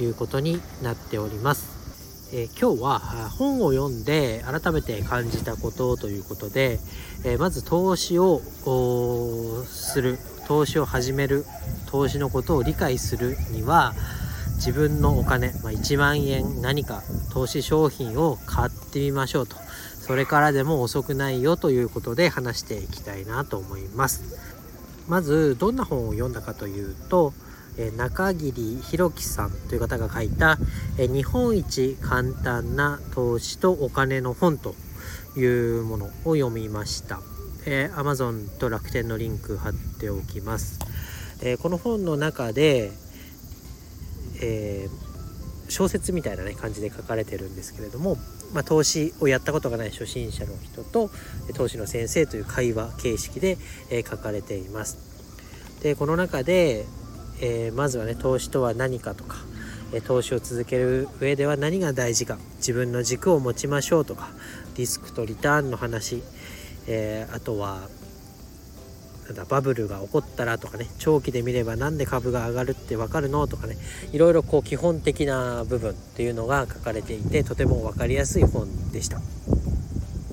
いうことになっております。えー、今日は本を読んで改めて感じたことということで、えー、まず投資をする。投資を始める。投資のことを理解するには自分のお金、まあ、1万円何か投資商品を買ってみましょうと。それからでも遅くないよということで話していきたいなと思います。まずどんな本を読んだかというとえ中桐弘樹さんという方が書いた、え日本一簡単な投資とお金の本というものを読みました。えー、Amazon と楽天のリンク貼っておきます。えー、この本の中で、えー、小説みたいな、ね、感じで書かれてるんですけれども、まあ、投資をやったことがない初心者の人と投資の先生という会話形式で、え書かれています。でこの中でえー、まずはね投資とは何かとか、え投資を続ける上では何が大事か自分の軸を持ちましょうとかリスクとリターンの話、えー、あとはなんだバブルが起こったらとかね長期で見れば何で株が上がるって分かるのとかねいろいろこう基本的な部分っていうのが書かれていてとても分かりやすい本でした。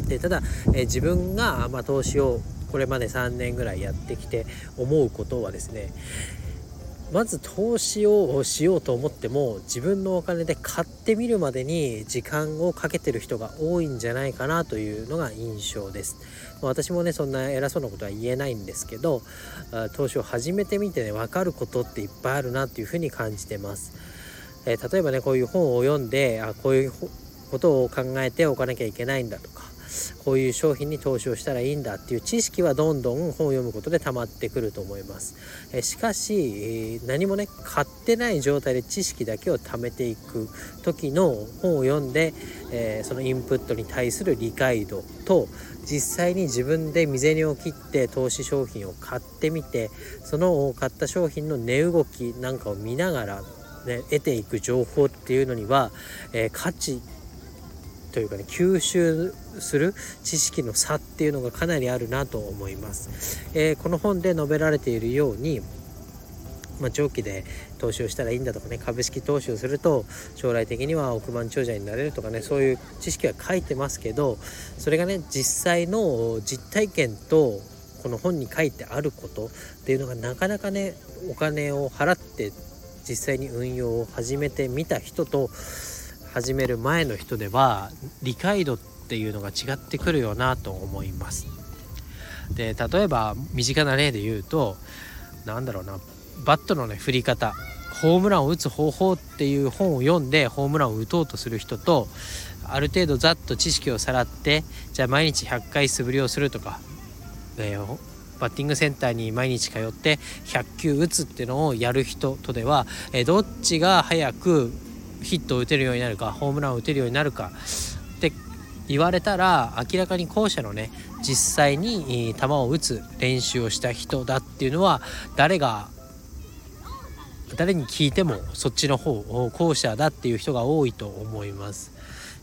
でただ、え、自分が、まあ、投資をこれまで3年ぐらいやってきて思うことはですねまず投資をしようと思っても自分のお金で買ってみるまでに時間をかけてる人が多いんじゃないかなというのが印象です。私もねそんな偉そうなことは言えないんですけど投資を始めてみてね分かることっていっぱいあるなっていうふうに感じてます、え、例えばねこういう本を読んであこういうことを考えておかなきゃいけないんだとかこういう商品に投資をしたらいいんだっていう知識はどんどん本を読むことで溜まってくると思います。えしかし、何もね買ってない状態で知識だけを貯めていく時の本を読んで、えー、そのインプットに対する理解度と実際に自分で身銭を切って投資商品を買ってみてその買った商品の値動きなんかを見ながらね、得ていく情報っていうのには、えー、価値というかね吸収する知識の差っていうのがかなりあるなと思います。えー、この本で述べられているようにまあ、長期で投資をしたらいいんだとかね株式投資をすると将来的には億万長者になれるとかねそういう知識は書いてますけどそれがね実際の実体験とこの本に書いてあることっていうのがなかなかねお金を払って実際に運用を始めてみた人と始める前の人では理解度っていうのが違ってくるよなと思います。で例えば身近な例で言うと何だろうなバットのね振り方ホームランを打つ方法っていう本を読んでホームランを打とうとする人とある程度ざっと知識をさらってじゃあ毎日100回素振りをするとか、えー、バッティングセンターに毎日通って100球打つっていうのをやる人とでは、えー、どっちが早くヒットを打てるようになるかホームランを打てるようになるかって言われたら明らかに後者のね実際に球を打つ練習をした人だっていうのは誰が誰に聞いてもそっちの方後者だっていう人が多いと思います。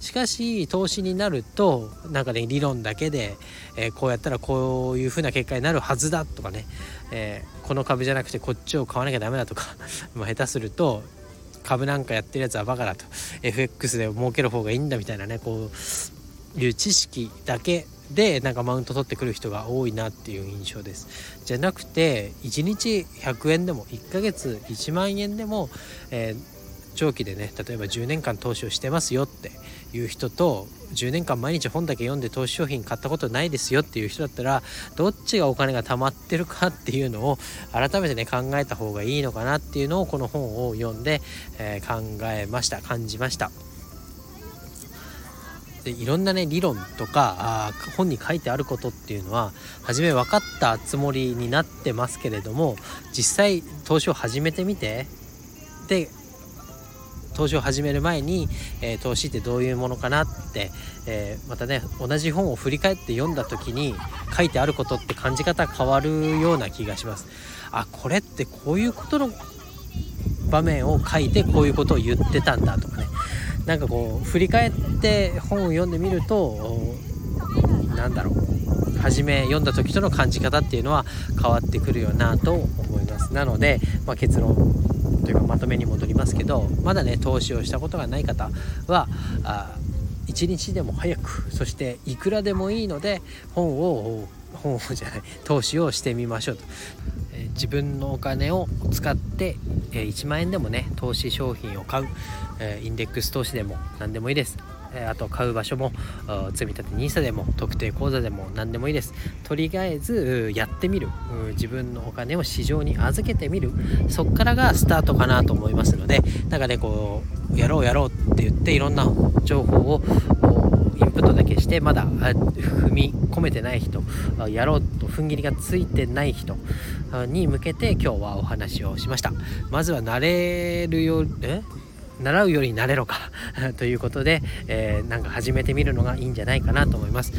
しかし投資になるとなんかね理論だけで、えー、こうやったらこういう風な結果になるはずだとかね、えー、この株じゃなくてこっちを買わなきゃダメだとか まあ下手すると株なんかやってるやつはバカだと。FX で儲ける方がいいんだみたいなねこういう知識だけでなんかマウント取ってくる人が多いなっていう印象です。じゃなくて1日100円でも1ヶ月1万円でも、えー長期でね例えば10年間投資をしてますよっていう人と10年間毎日本だけ読んで投資商品買ったことないですよっていう人だったらどっちがお金が貯まってるかっていうのを改めてね考えた方がいいのかなっていうのをこの本を読んで、えー、考えました感じました。でいろんなね理論とか本に書いてあることっていうのは初め分かったつもりになってますけれども実際投資を始めてみてで投資を始める前に、えー、投資ってどういうものかなって、えー、またね同じ本を振り返って読んだ時に書いてあることって感じ方変わるような気がします。あこれってこういうことの場面を書いてこういうことを言ってたんだとかね。なんかこう振り返って本を読んでみるとなんだろう。初め読んだ時との感じ方っていうのは変わってくるよなと思います。なので、まあ、結論というかまとめに戻りますけどまだね投資をしたことがない方はあ1日でも早くそしていくらでもいいので本を本をじゃない投資をしてみましょうと、えー、自分のお金を使って、えー、1万円でもね投資商品を買う、えー、インデックス投資でも何でもいいです。あと買う場所も積み立て NISA でも特定口座でも何でもいいです。とりあえずやってみる。自分のお金を市場に預けてみる。そっからがスタートかなと思いますのでなんかねこうやろうやろうって言っていろんな情報をインプットだけしてまだ踏み込めてない人やろうと踏ん切りがついてない人に向けて今日はお話をしました。まずは慣れるよえ？習うより慣れろか ということで、えー、なんか始めてみるのがいいんじゃないかなと思います、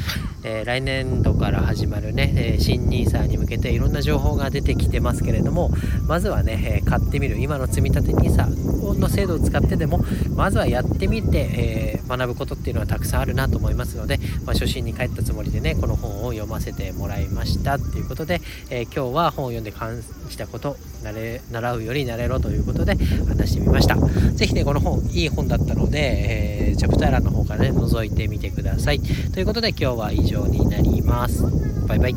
えー、来年度から始まるね、えー、新 NISA に向けていろんな情報が出てきてますけれどもまずはね、え買ってみる今の積み立て NISA の制度を使ってでもまずはやってみて、え学ぶことっていうのはたくさんあるなと思いますので、まあ、初心に帰ったつもりでねこの本を読ませてもらいましたっていうことで、え今日は本を読んで感じたこと習うより慣れろということで話してみました。是非ねこの本いい本だったので、えー、チャプター欄の方からね覗いてみてください。ということで今日は以上になります。バイバイ。